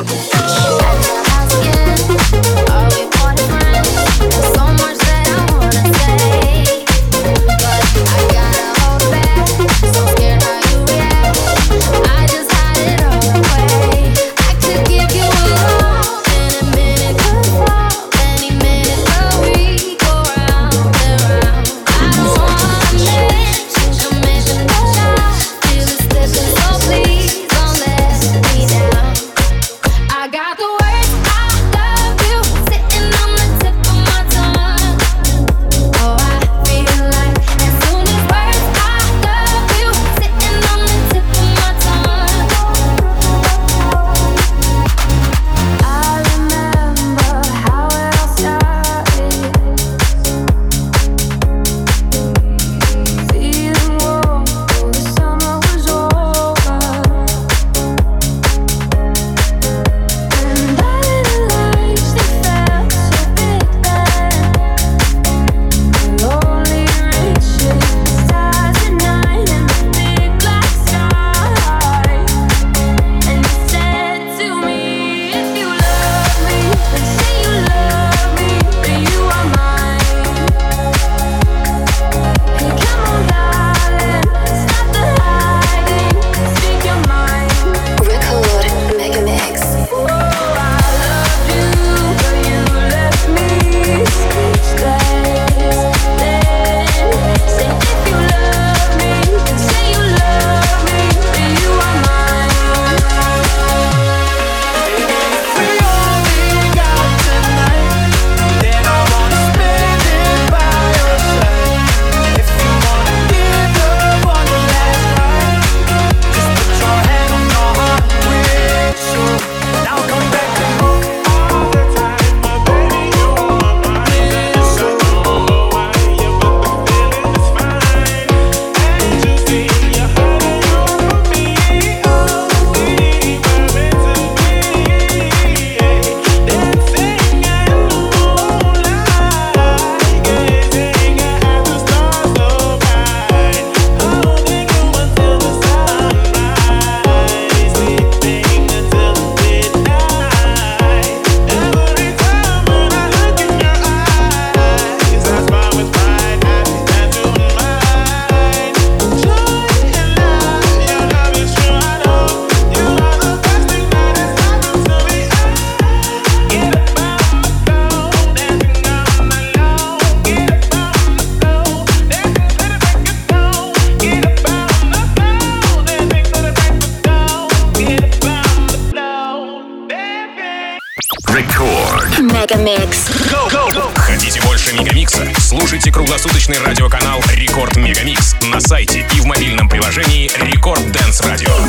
I сайте и в мобильном приложении Рекорд Дэнс Радио.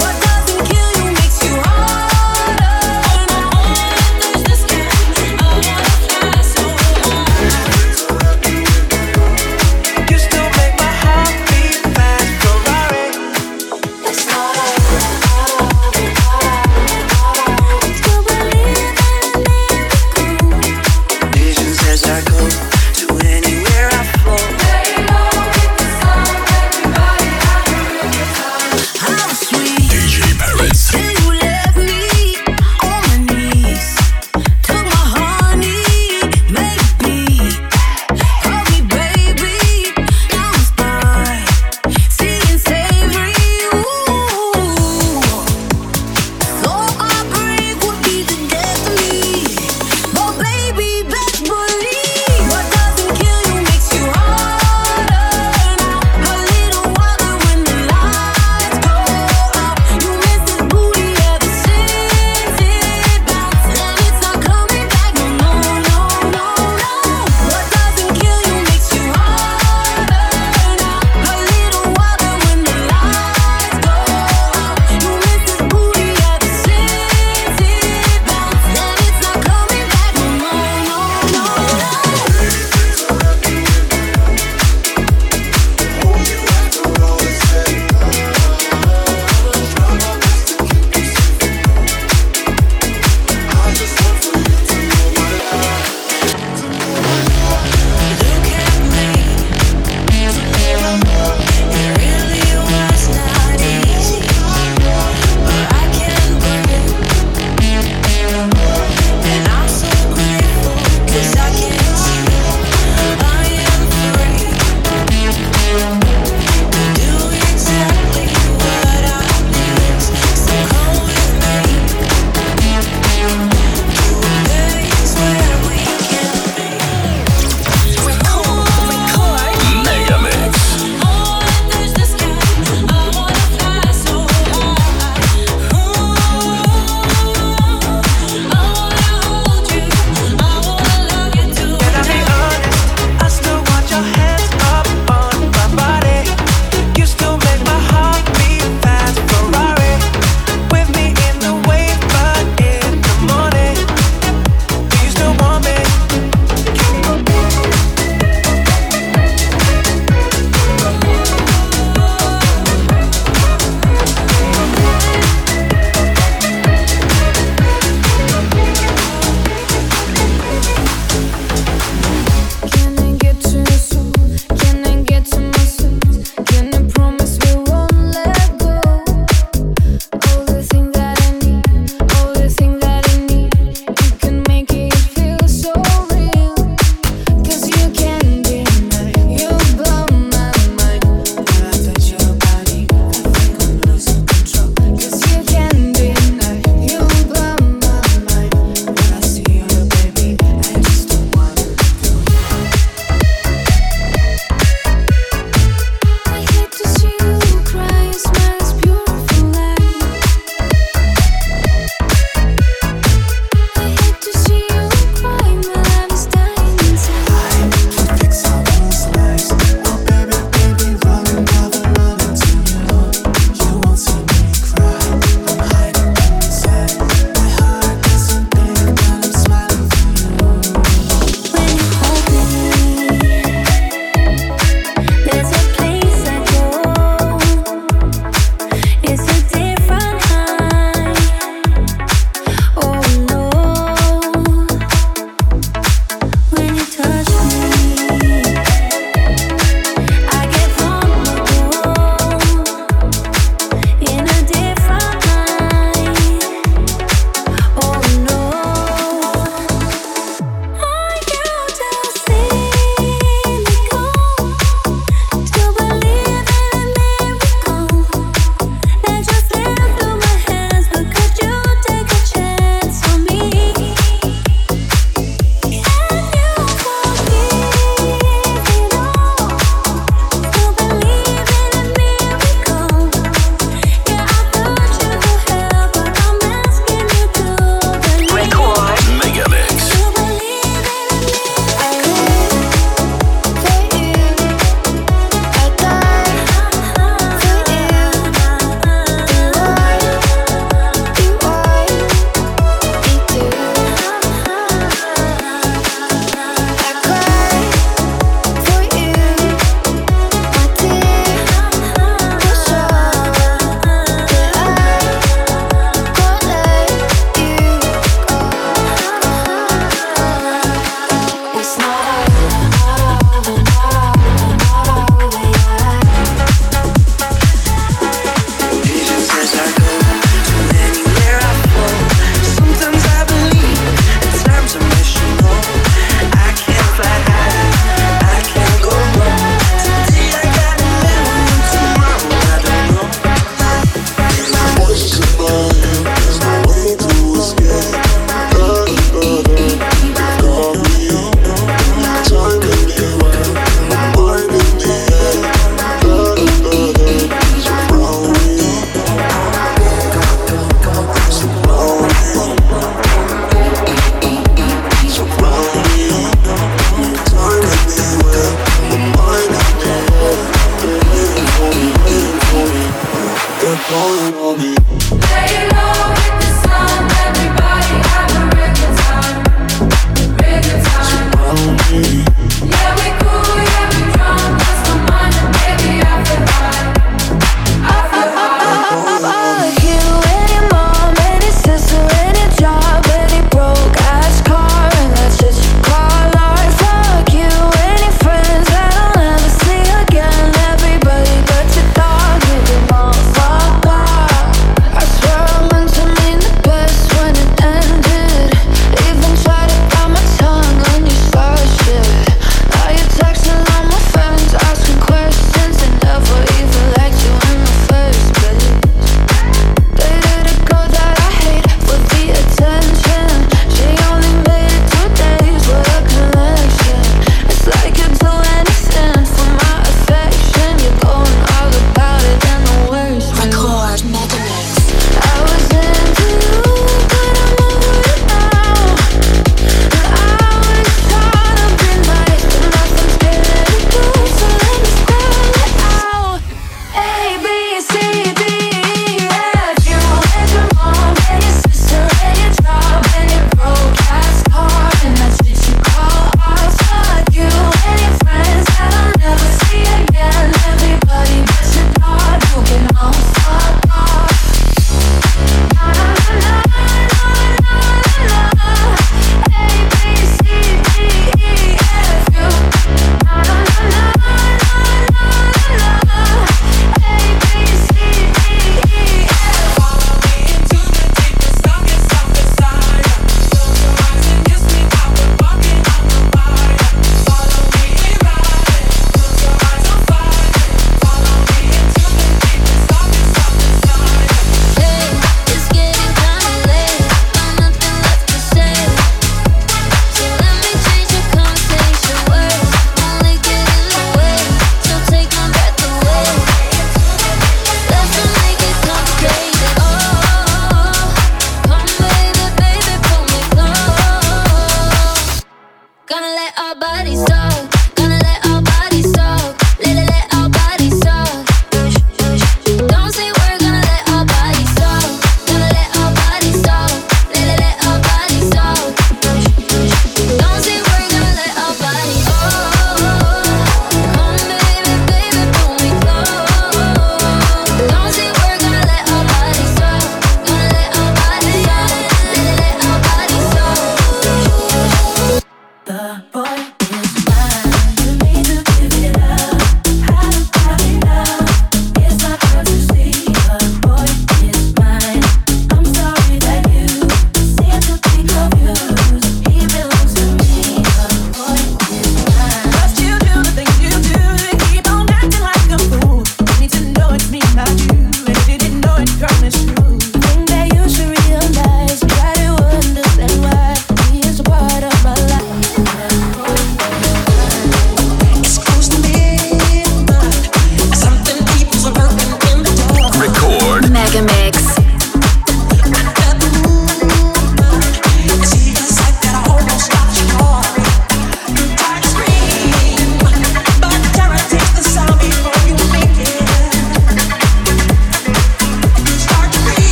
Lay low.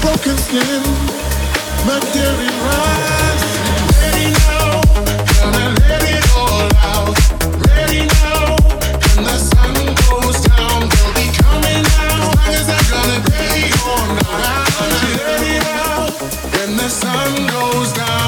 broken skin, my. Ready now, let it all out. Ready now, the sun goes down. They'll be coming out. As long as I night. The sun goes down.